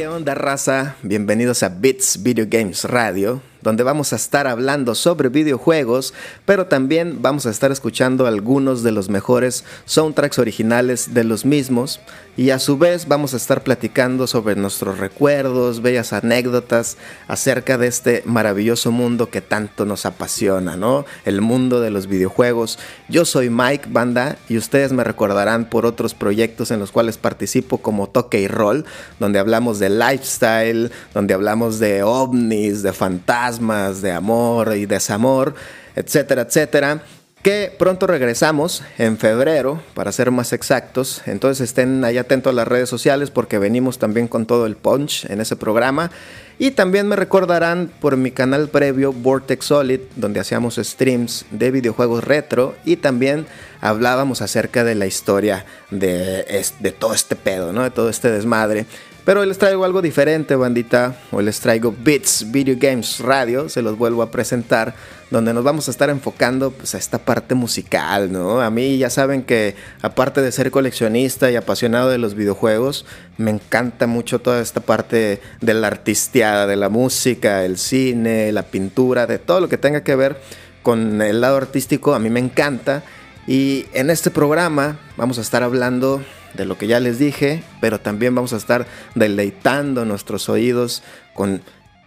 ¿qué raza? Bienvenidos a Bits Video Games Radio, donde vamos a estar hablando sobre videojuegos, pero también vamos a estar escuchando algunos de los mejores soundtracks originales de los mismos y a su vez vamos a estar platicando sobre nuestros recuerdos, bellas anécdotas acerca de este maravilloso mundo que tanto nos apasiona, ¿no? El mundo de los videojuegos. Yo soy Mike Banda y ustedes me recordarán por otros proyectos en los cuales participo como Toque y Roll, donde hablamos de lifestyle, donde hablamos de ovnis, de fantasmas, de amor y desamor, etcétera, etcétera que pronto regresamos en febrero, para ser más exactos. Entonces estén ahí atentos a las redes sociales porque venimos también con todo el punch en ese programa. Y también me recordarán por mi canal previo Vortex Solid, donde hacíamos streams de videojuegos retro y también hablábamos acerca de la historia de, de todo este pedo, ¿no? de todo este desmadre. Pero hoy les traigo algo diferente, bandita. Hoy les traigo Bits Video Games Radio, se los vuelvo a presentar, donde nos vamos a estar enfocando pues, a esta parte musical, ¿no? A mí ya saben que aparte de ser coleccionista y apasionado de los videojuegos, me encanta mucho toda esta parte de la artisteada, de la música, el cine, la pintura, de todo lo que tenga que ver con el lado artístico, a mí me encanta. Y en este programa vamos a estar hablando de lo que ya les dije, pero también vamos a estar deleitando nuestros oídos con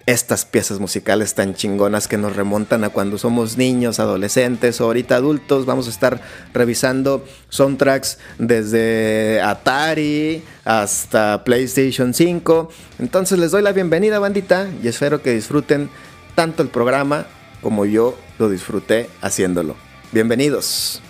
estas piezas musicales tan chingonas que nos remontan a cuando somos niños, adolescentes o ahorita adultos. Vamos a estar revisando soundtracks desde Atari hasta PlayStation 5. Entonces les doy la bienvenida bandita y espero que disfruten tanto el programa como yo lo disfruté haciéndolo. Bienvenidos.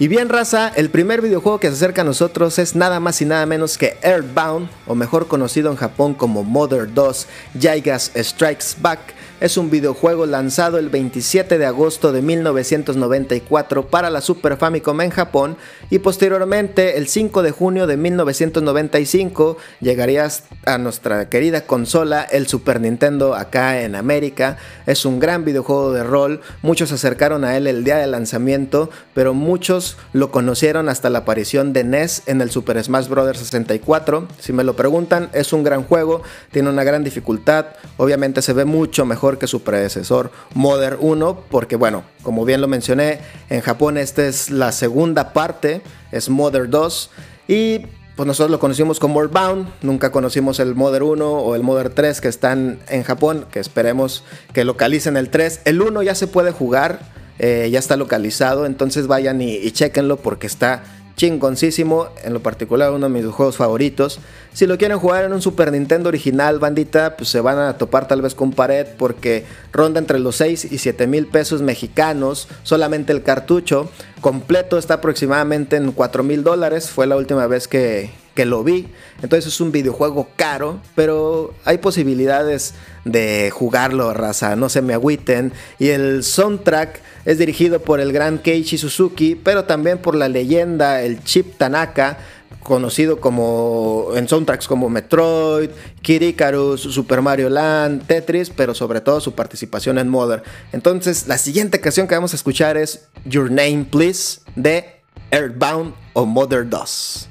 Y bien, raza, el primer videojuego que se acerca a nosotros es nada más y nada menos que Earthbound, o mejor conocido en Japón como Mother 2 Jaigas Strikes Back es un videojuego lanzado el 27 de agosto de 1994 para la Super Famicom en Japón y posteriormente el 5 de junio de 1995 llegaría a nuestra querida consola el Super Nintendo acá en América. Es un gran videojuego de rol, muchos se acercaron a él el día de lanzamiento, pero muchos lo conocieron hasta la aparición de NES en el Super Smash Bros. 64. Si me lo preguntan, es un gran juego, tiene una gran dificultad, obviamente se ve mucho mejor que su predecesor Mother 1, porque bueno, como bien lo mencioné, en Japón esta es la segunda parte, es Mother 2, y pues nosotros lo conocimos como Earthbound, nunca conocimos el Mother 1 o el Mother 3 que están en Japón, que esperemos que localicen el 3. El 1 ya se puede jugar, eh, ya está localizado, entonces vayan y, y chequenlo porque está chingoncísimo, en lo particular uno de mis juegos favoritos. Si lo quieren jugar en un Super Nintendo original, bandita, pues se van a topar tal vez con pared porque ronda entre los 6 y 7 mil pesos mexicanos, solamente el cartucho completo está aproximadamente en 4 mil dólares, fue la última vez que, que lo vi. Entonces es un videojuego caro, pero hay posibilidades de jugarlo, raza, no se me agüiten. Y el soundtrack es dirigido por el gran Keiichi Suzuki, pero también por la leyenda, el Chip Tanaka, conocido como en soundtracks como Metroid, Kid Super Mario Land, Tetris, pero sobre todo su participación en Mother. Entonces, la siguiente canción que vamos a escuchar es Your Name Please de Earthbound o Mother 2.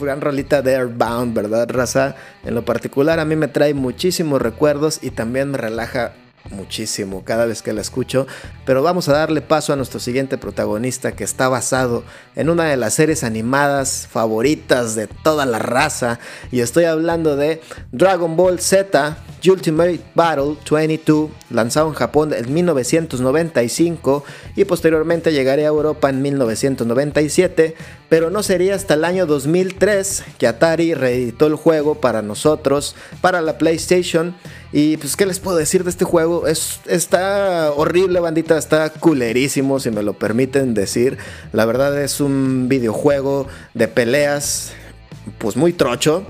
Gran rolita de Airbound, ¿verdad, raza? En lo particular a mí me trae muchísimos recuerdos y también me relaja muchísimo cada vez que la escucho, pero vamos a darle paso a nuestro siguiente protagonista que está basado en una de las series animadas favoritas de toda la raza y estoy hablando de Dragon Ball Z Ultimate Battle 22, lanzado en Japón en 1995 y posteriormente llegaría a Europa en 1997, pero no sería hasta el año 2003 que Atari reeditó el juego para nosotros, para la PlayStation y pues, ¿qué les puedo decir de este juego? Es, está horrible, bandita, está culerísimo, si me lo permiten decir. La verdad es un videojuego de peleas, pues muy trocho.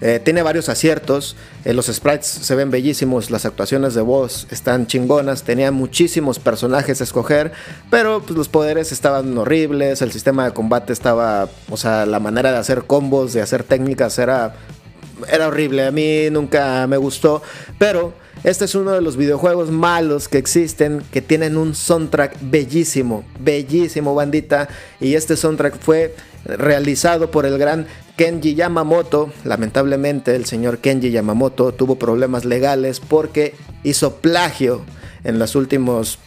Eh, tiene varios aciertos, eh, los sprites se ven bellísimos, las actuaciones de voz están chingonas, tenía muchísimos personajes a escoger, pero pues, los poderes estaban horribles, el sistema de combate estaba, o sea, la manera de hacer combos, de hacer técnicas era era horrible, a mí nunca me gustó, pero este es uno de los videojuegos malos que existen que tienen un soundtrack bellísimo, bellísimo bandita, y este soundtrack fue realizado por el gran Kenji Yamamoto. Lamentablemente el señor Kenji Yamamoto tuvo problemas legales porque hizo plagio en los últimos,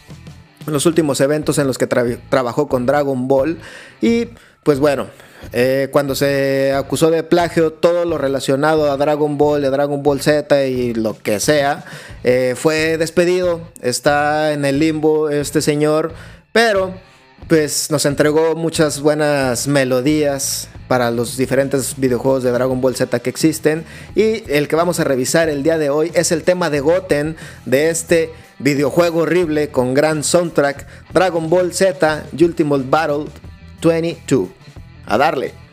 los últimos eventos en los que trabajó con Dragon Ball y pues bueno, eh, cuando se acusó de plagio, todo lo relacionado a Dragon Ball, a Dragon Ball Z y lo que sea, eh, fue despedido. Está en el limbo este señor, pero pues nos entregó muchas buenas melodías para los diferentes videojuegos de Dragon Ball Z que existen. Y el que vamos a revisar el día de hoy es el tema de Goten de este videojuego horrible con gran soundtrack Dragon Ball Z Ultimate Battle 22. A darle.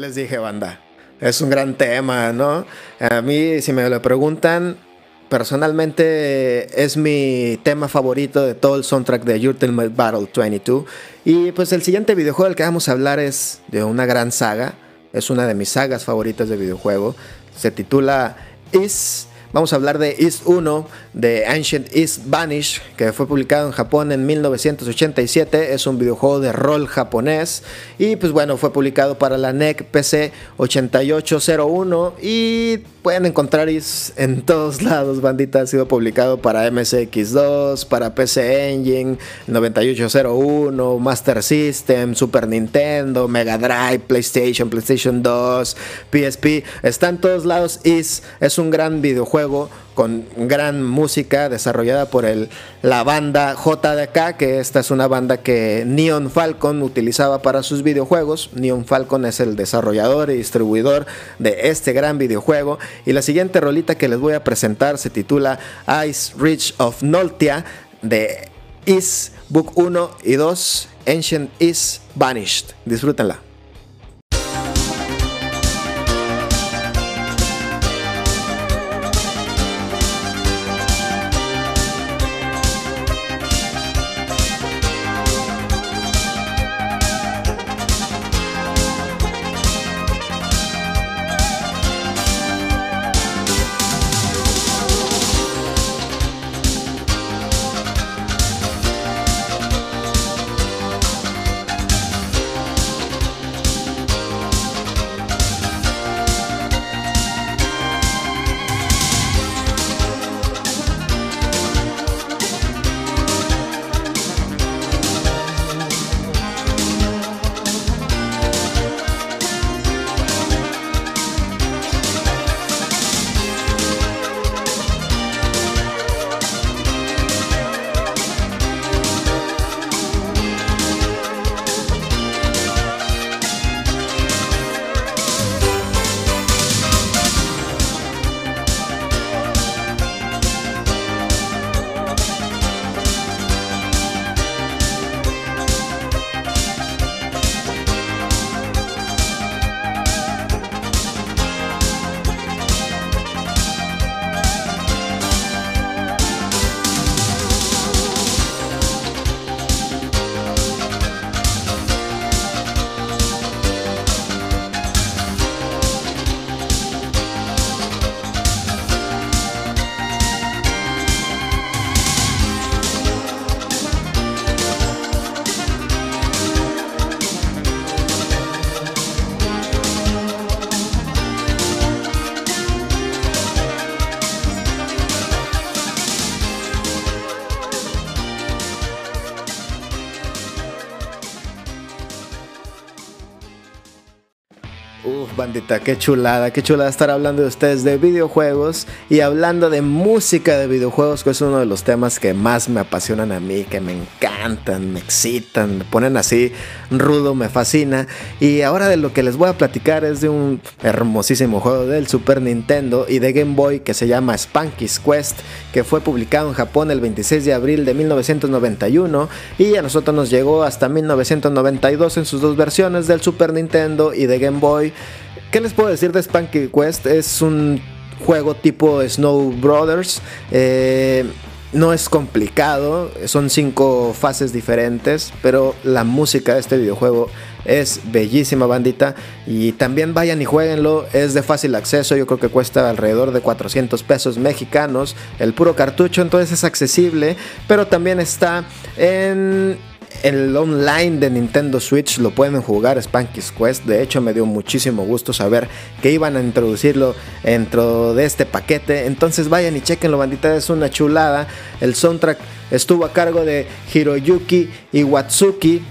Les dije, banda? Es un gran tema, ¿no? A mí, si me lo preguntan, personalmente es mi tema favorito de todo el soundtrack de Ultimate Battle 22. Y pues el siguiente videojuego del que vamos a hablar es de una gran saga. Es una de mis sagas favoritas de videojuego. Se titula Is Vamos a hablar de East 1, de Ancient East Vanish, que fue publicado en Japón en 1987. Es un videojuego de rol japonés. Y pues bueno, fue publicado para la NEC PC 8801. Y pueden encontrar en todos lados, bandita. Ha sido publicado para MSX2, para PC Engine 9801, Master System, Super Nintendo, Mega Drive, PlayStation, PlayStation 2, PSP. Está en todos lados. Is es un gran videojuego con gran música desarrollada por la banda JDK, que esta es una banda que Neon Falcon utilizaba para sus videojuegos. Neon Falcon es el desarrollador y distribuidor de este gran videojuego. Y la siguiente rolita que les voy a presentar se titula Ice Reach of Noltia de Is Book 1 y 2 Ancient Is Vanished. Disfrútenla. Bandita, qué chulada, qué chulada estar hablando de ustedes de videojuegos y hablando de música de videojuegos, que es uno de los temas que más me apasionan a mí, que me encantan, me excitan, me ponen así rudo, me fascina. Y ahora de lo que les voy a platicar es de un hermosísimo juego del Super Nintendo y de Game Boy que se llama Spanky's Quest, que fue publicado en Japón el 26 de abril de 1991 y a nosotros nos llegó hasta 1992 en sus dos versiones del Super Nintendo y de Game Boy. ¿Qué les puedo decir de Spanky Quest? Es un juego tipo Snow Brothers. Eh, no es complicado, son cinco fases diferentes, pero la música de este videojuego es bellísima bandita y también vayan y jueguenlo, es de fácil acceso, yo creo que cuesta alrededor de 400 pesos mexicanos el puro cartucho, entonces es accesible, pero también está en el online de Nintendo Switch lo pueden jugar Spanky's Quest. De hecho, me dio muchísimo gusto saber que iban a introducirlo dentro de este paquete. Entonces vayan y chequenlo, bandita. Es una chulada. El soundtrack estuvo a cargo de Hiroyuki Iwatsuki,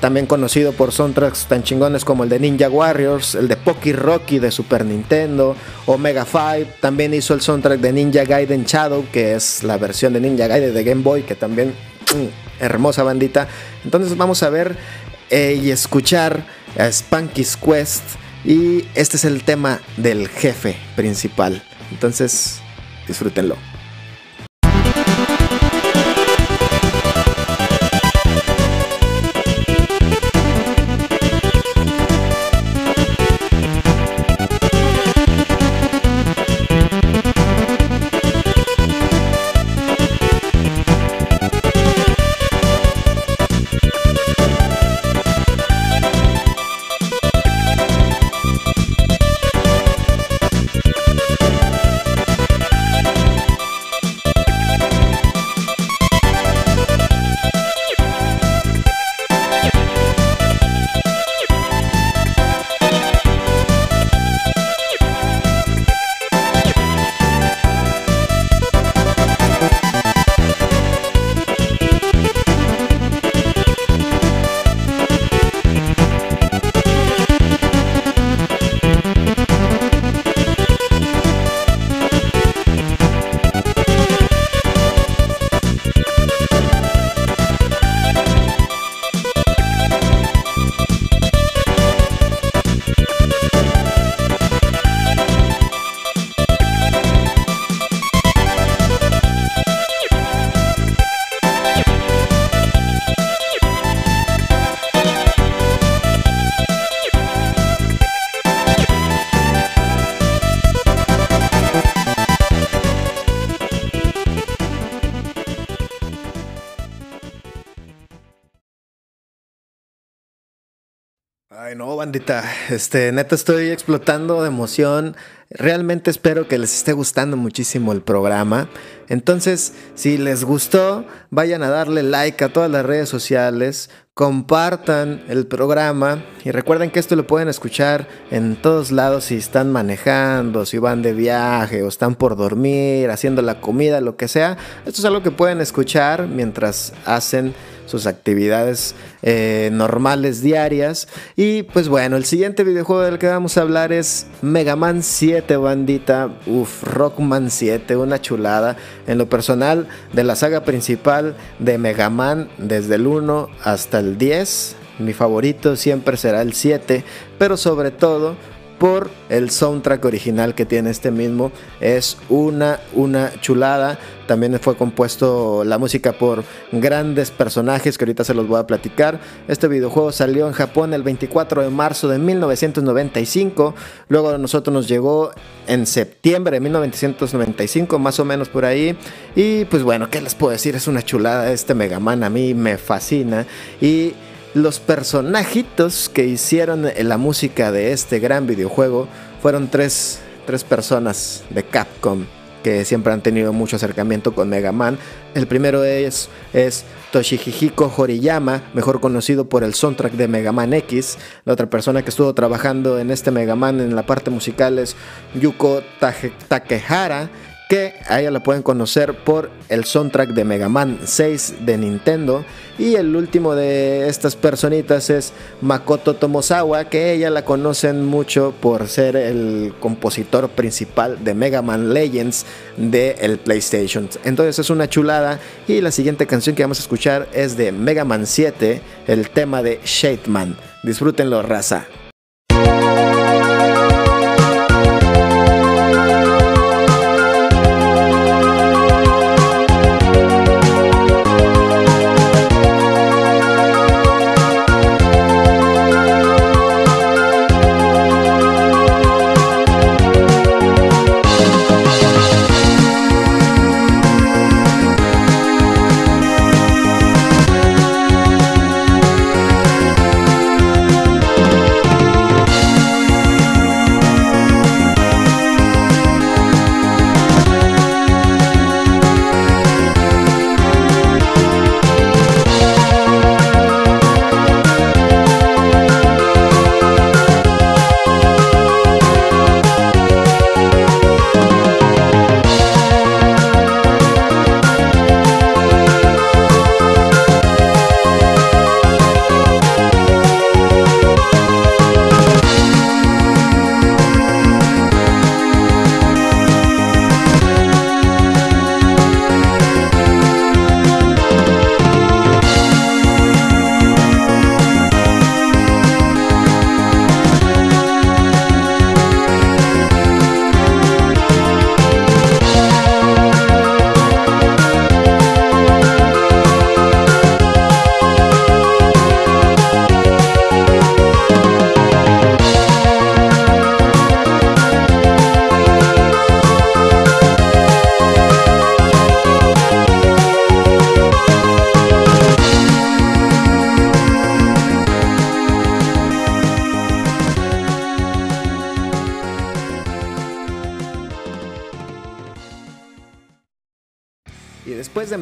también conocido por soundtracks tan chingones como el de Ninja Warriors, el de Poki Rocky de Super Nintendo, Omega 5. También hizo el soundtrack de Ninja Gaiden Shadow, que es la versión de Ninja Gaiden de Game Boy, que también. Mm, hermosa bandita. Entonces vamos a ver eh, y escuchar a Spanky's Quest. Y este es el tema del jefe principal. Entonces, disfrútenlo. Ay, no, bandita. Este, neta, estoy explotando de emoción. Realmente espero que les esté gustando muchísimo el programa. Entonces, si les gustó, vayan a darle like a todas las redes sociales, compartan el programa y recuerden que esto lo pueden escuchar en todos lados si están manejando, si van de viaje o están por dormir, haciendo la comida, lo que sea. Esto es algo que pueden escuchar mientras hacen sus actividades eh, normales diarias. Y pues bueno, el siguiente videojuego del que vamos a hablar es Mega Man 7, bandita. Uf, Rockman 7, una chulada. En lo personal, de la saga principal de Mega Man, desde el 1 hasta el 10. Mi favorito siempre será el 7, pero sobre todo por el soundtrack original que tiene este mismo. Es una, una chulada. También fue compuesto la música por grandes personajes que ahorita se los voy a platicar. Este videojuego salió en Japón el 24 de marzo de 1995. Luego a nosotros nos llegó en septiembre de 1995, más o menos por ahí. Y pues bueno, ¿qué les puedo decir? Es una chulada este Mega Man. A mí me fascina. Y los personajitos que hicieron la música de este gran videojuego fueron tres, personas de Capcom que siempre han tenido mucho acercamiento con Mega Man. El primero es, es Toshihiko Horiyama, mejor conocido por el soundtrack de Mega Man X. La otra persona que estuvo trabajando en este Mega Man en la parte musical es Yuko Takehara, que a ella la pueden conocer por el soundtrack de Mega Man 6 de Nintendo. Y el último de estas personitas es Makoto Tomosawa, que ella la conocen mucho por ser el compositor principal de Mega Man Legends de el PlayStation. Entonces es una chulada. Y la siguiente canción que vamos a escuchar es de Mega Man 7, el tema de Shademan. Disfrútenlo, raza.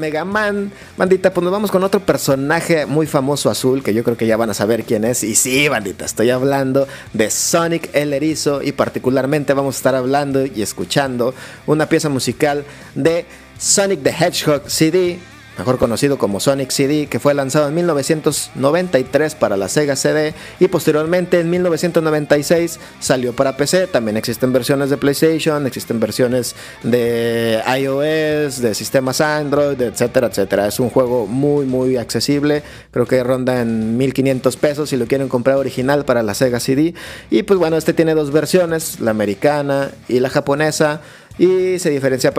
Mega Man. Bandita, pues nos vamos con otro personaje muy famoso azul que yo creo que ya van a saber quién es. Y sí, bandita, estoy hablando de Sonic el Erizo y particularmente vamos a estar hablando y escuchando una pieza musical de Sonic the Hedgehog CD mejor conocido como Sonic CD, que fue lanzado en 1993 para la Sega CD y posteriormente en 1996 salió para PC. También existen versiones de PlayStation, existen versiones de iOS, de sistemas Android, etcétera, etcétera. Es un juego muy, muy accesible. Creo que ronda en 1500 pesos si lo quieren comprar original para la Sega CD. Y pues bueno, este tiene dos versiones, la americana y la japonesa y se diferencia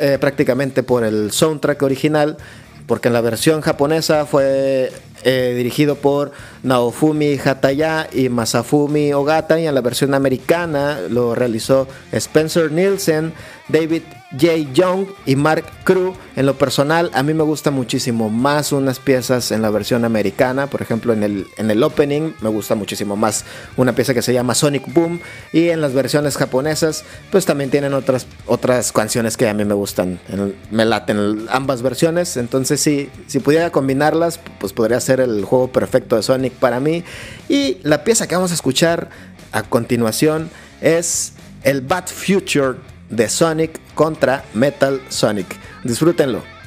eh, prácticamente por el soundtrack original porque en la versión japonesa fue eh, dirigido por Naofumi Hataya y Masafumi Ogata y en la versión americana lo realizó Spencer Nielsen, David J. Young y Mark Crew. En lo personal, a mí me gusta muchísimo más unas piezas en la versión americana. Por ejemplo, en el, en el opening me gusta muchísimo más una pieza que se llama Sonic Boom. Y en las versiones japonesas, pues también tienen otras, otras canciones que a mí me gustan. me laten ambas versiones. Entonces, si, si pudiera combinarlas, pues podría ser el juego perfecto de Sonic para mí. Y la pieza que vamos a escuchar a continuación es el Bad Future de Sonic contra Metal Sonic. Disfrútenlo.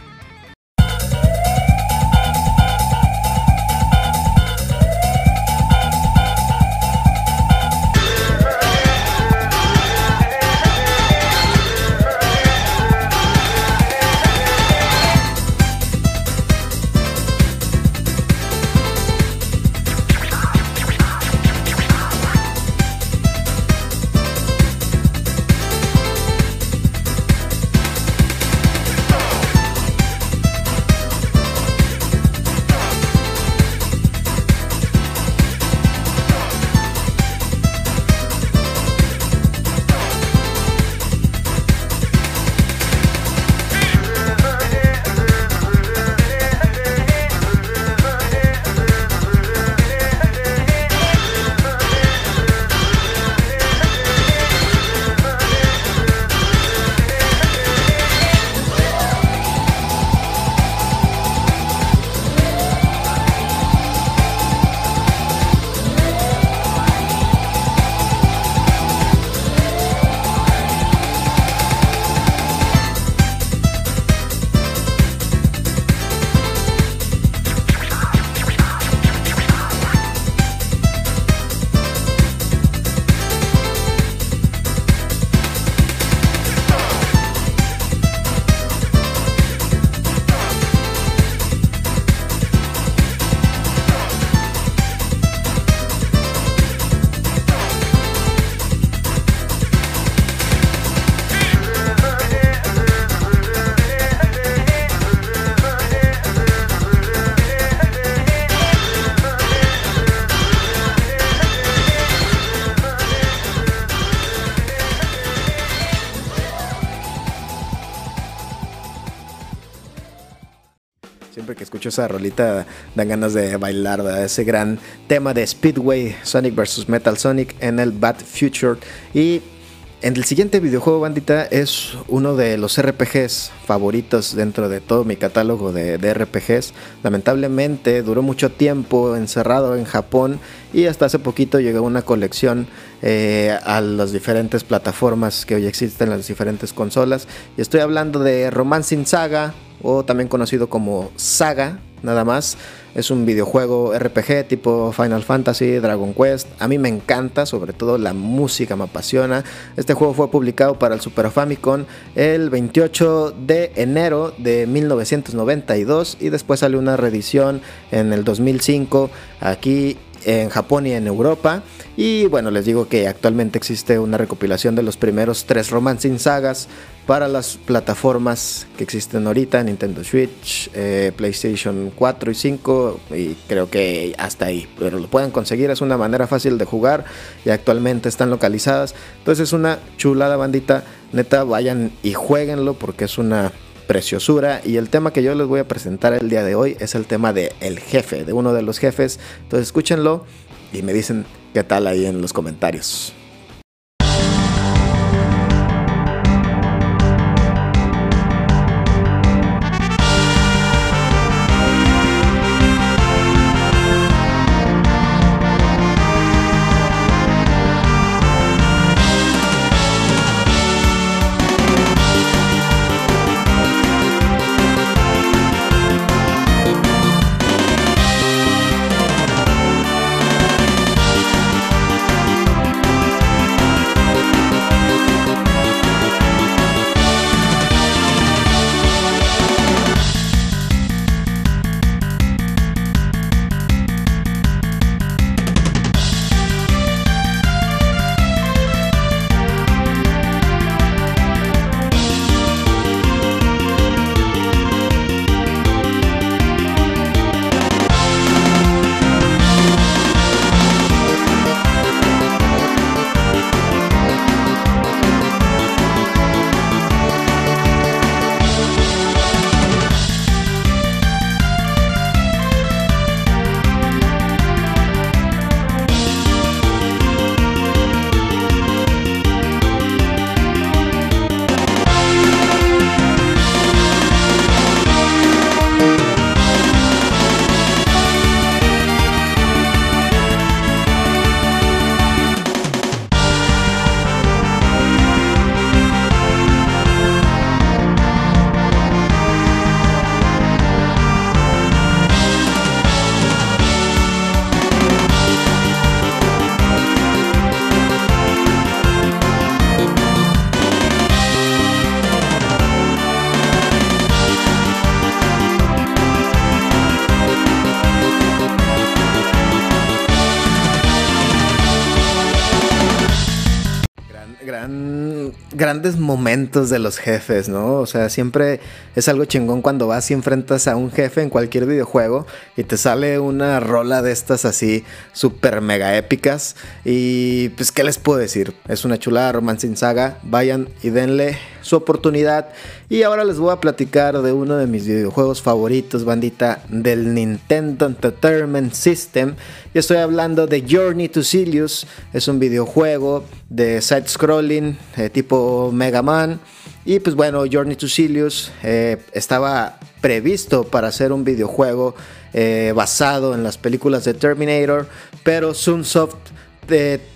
Esa rolita dan ganas de bailar, ese gran tema de Speedway Sonic vs Metal Sonic en el Bad Future. Y en el siguiente videojuego, bandita, es uno de los RPGs favoritos dentro de todo mi catálogo de, RPGs. Lamentablemente duró mucho tiempo encerrado en Japón y hasta hace poquito llegó una colección eh, a las diferentes plataformas que hoy existen, las diferentes consolas. Y estoy hablando de Romancing Saga, o también conocido como Saga, nada más. Es un videojuego RPG tipo Final Fantasy, Dragon Quest. A mí me encanta, sobre todo la música me apasiona. Este juego fue publicado para el Super Famicom el 28 de enero de 1992 y después salió una reedición en el 2005 aquí en Japón y en Europa. Y bueno, les digo que actualmente existe una recopilación de los primeros tres Romancing sagas para las plataformas que existen ahorita, Nintendo Switch, eh, PlayStation 4 y 5 y creo que hasta ahí, pero lo pueden conseguir, es una manera fácil de jugar y actualmente están localizadas. Entonces es una chulada bandita, neta vayan y jueguenlo porque es una preciosura y el tema que yo les voy a presentar el día de hoy es el tema de el jefe, de uno de los jefes. Entonces escúchenlo y me dicen qué tal ahí en los comentarios. Grandes momentos de los jefes, ¿no? O sea, siempre es algo chingón cuando vas y enfrentas a un jefe en cualquier videojuego y te sale una rola de estas así súper mega épicas. Y pues, ¿qué les puedo decir? Es una chulada Romance in Saga. Vayan y denle su oportunidad. Y ahora les voy a platicar de uno de mis videojuegos favoritos, bandita, del Nintendo Entertainment System. Y estoy hablando de Journey to Silius. Es un videojuego de side-scrolling eh, tipo Mega Man. Y pues bueno, Journey to Silius eh, estaba previsto para hacer un videojuego eh, basado en las películas de Terminator, pero Sunsoft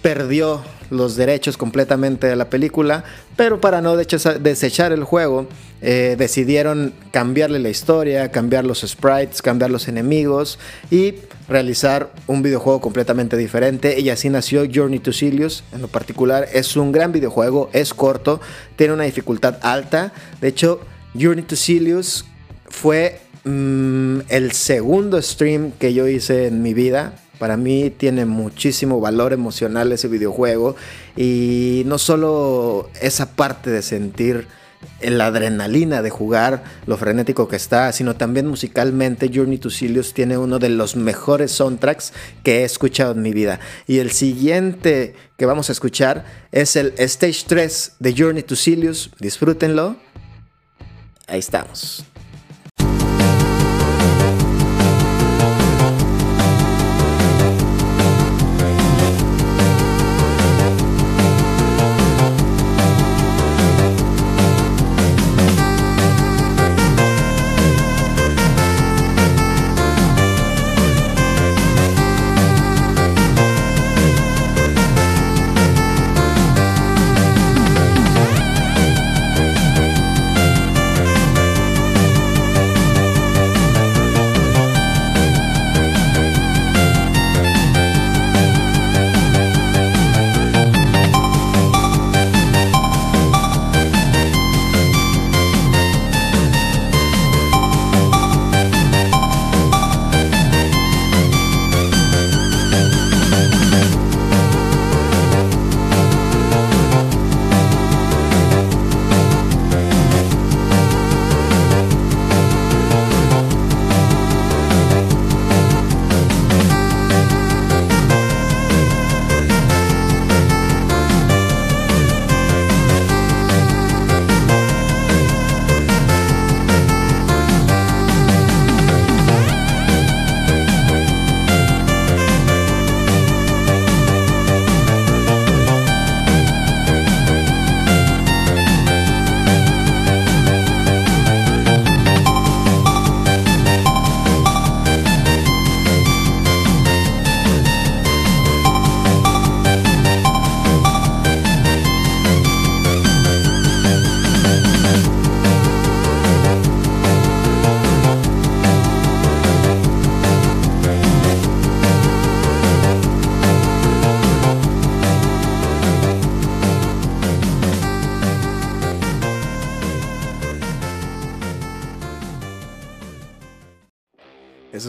perdió los derechos completamente de la película, pero para no desechar el juego, eh, decidieron cambiarle la historia, cambiar los sprites, cambiar los enemigos y realizar un videojuego completamente diferente. Y así nació Journey to Silius. En lo particular, es un gran videojuego, es corto, tiene una dificultad alta. De hecho, Journey to Silius fue mm, el segundo stream que yo hice en mi vida para mí tiene muchísimo valor emocional ese videojuego y no solo esa parte de sentir la adrenalina de jugar, lo frenético que está, sino también musicalmente Journey to Silius tiene uno de los mejores soundtracks que he escuchado en mi vida. Y el siguiente que vamos a escuchar es el Stage 3 de Journey to Silius. Disfrútenlo. Ahí estamos.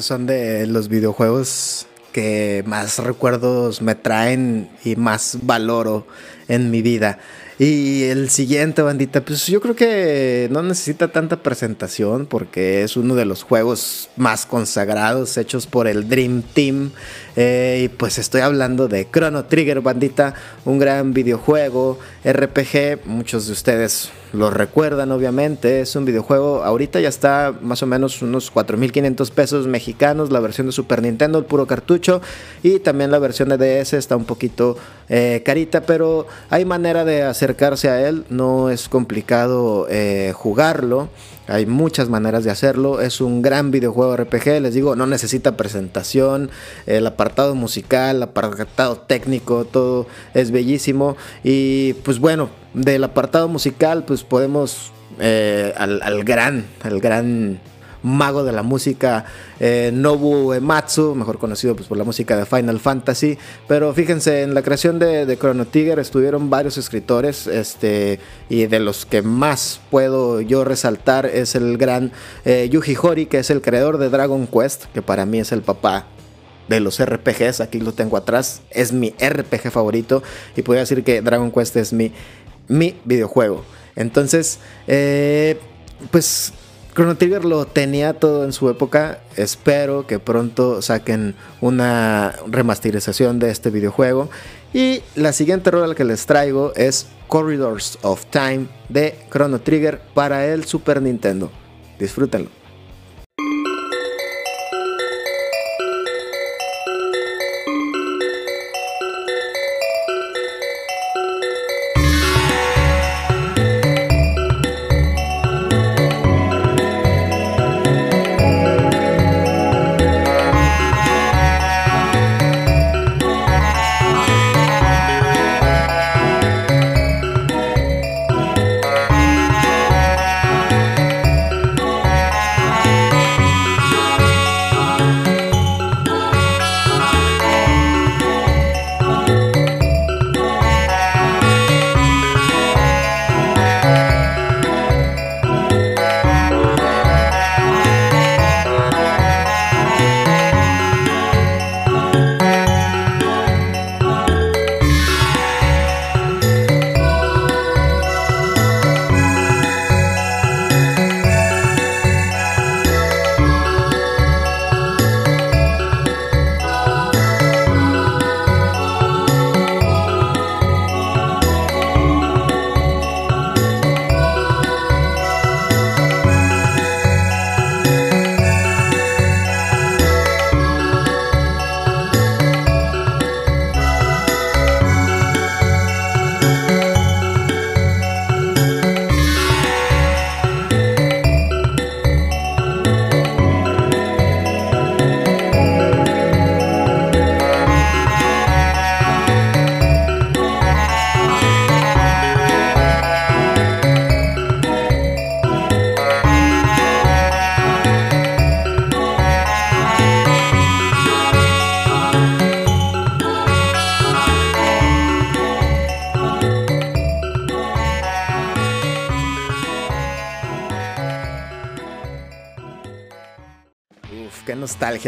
Son de los videojuegos que más recuerdos me traen y más valoro en mi vida. Y el siguiente, bandita, pues yo creo que no necesita tanta presentación porque es uno de los juegos más consagrados hechos por el Dream Team. Eh, y pues estoy hablando de Chrono Trigger, bandita, un gran videojuego, RPG, muchos de ustedes lo recuerdan obviamente, es un videojuego, ahorita ya está más o menos unos 4.500 pesos mexicanos, la versión de Super Nintendo, el puro cartucho, y también la versión de DS está un poquito eh, carita, pero hay manera de acercarse a él, no es complicado eh, jugarlo. Hay muchas maneras de hacerlo. Es un gran videojuego RPG. Les digo, no necesita presentación. El apartado musical, apartado técnico, todo es bellísimo. Y pues bueno, del apartado musical, pues podemos eh, al, al gran, al gran mago de la música eh, Nobu Ematsu, mejor conocido pues, por la música de Final Fantasy. Pero fíjense, en la creación de, Chrono Trigger estuvieron varios escritores, este, y de los que más puedo yo resaltar es el gran eh, Yuji Hori, que es el creador de Dragon Quest, que para mí es el papá de los RPGs, aquí lo tengo atrás, es mi RPG favorito y podría decir que Dragon Quest es mi mi videojuego. Entonces, eh, pues Chrono Trigger lo tenía todo en su época. Espero que pronto saquen una remasterización de este videojuego. Y la siguiente rola que les traigo es Corridors of Time de Chrono Trigger para el Super Nintendo. Disfrútenlo.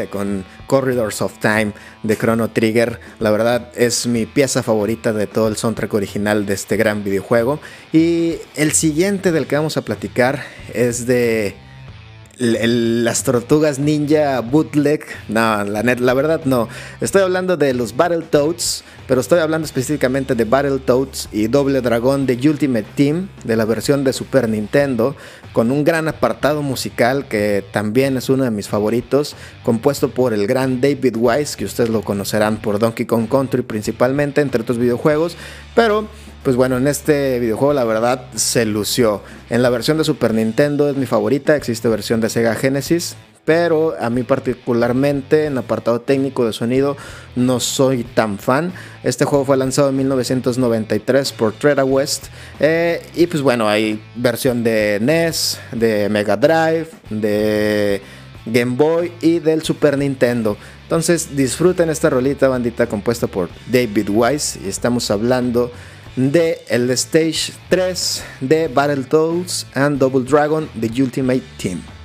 Con Corridors of Time de Chrono Trigger. La verdad es mi pieza favorita de todo el soundtrack original de este gran videojuego. Y el siguiente del que vamos a platicar es de las tortugas ninja bootleg. No, la, la verdad no. Estoy hablando de los Battletoads, pero estoy hablando específicamente de Battletoads y Doble Dragón de Ultimate Team, de la versión de Super Nintendo, con un gran apartado musical que también es uno de mis favoritos, compuesto por el gran David Wise, que ustedes lo conocerán por Donkey Kong Country principalmente, entre otros videojuegos, pero pues bueno, en este videojuego la verdad se lució. En la versión de Super Nintendo es mi favorita, existe versión de Sega Genesis, pero a mí particularmente en apartado técnico de sonido no soy tan fan. Este juego fue lanzado en 1993 por Treda West eh, y pues bueno, hay versión de NES, de Mega Drive, de Game Boy y del Super Nintendo. Entonces disfruten esta rolita bandita compuesta por David Wise y estamos hablando de el Stage 3 de Battletoads and Double Dragon The Ultimate Team.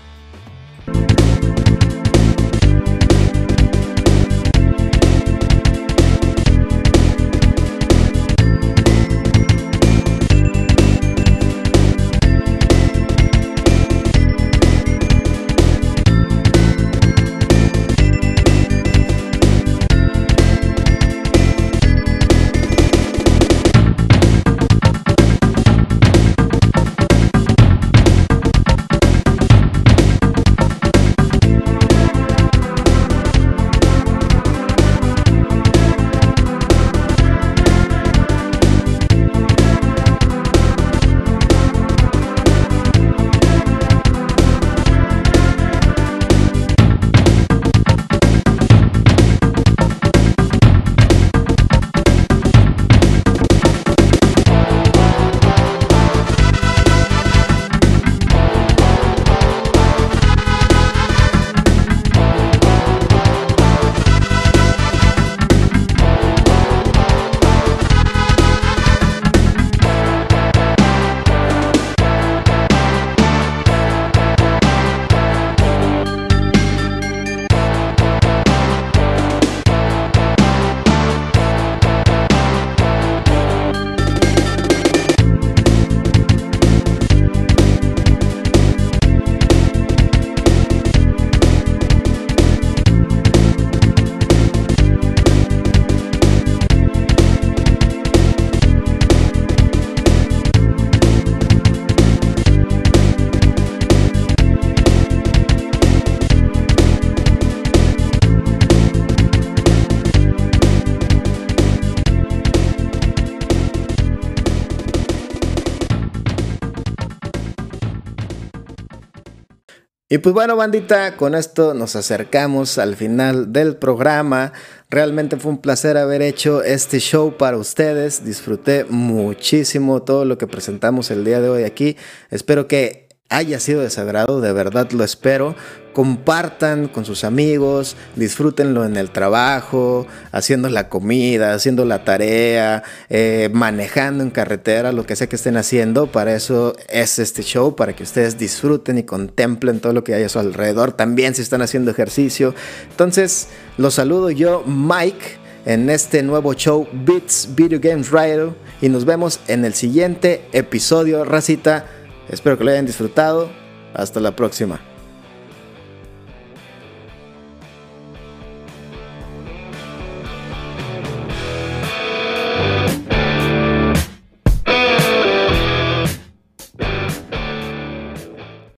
Y pues bueno, bandita, con esto nos acercamos al final del programa. Realmente fue un placer haber hecho este show para ustedes. Disfruté muchísimo todo lo que presentamos el día de hoy aquí. Espero que haya sido de de verdad lo espero. Compartan con sus amigos, disfrútenlo en el trabajo, haciendo la comida, haciendo la tarea, eh, manejando en carretera, lo que sea que estén haciendo. Para eso es este show, para que ustedes disfruten y contemplen todo lo que hay a su alrededor. También si están haciendo ejercicio. Entonces, los saludo yo, Mike, en este nuevo show Beats Video Games Radio. Y nos vemos en el siguiente episodio, racita. Espero que lo hayan disfrutado. Hasta la próxima.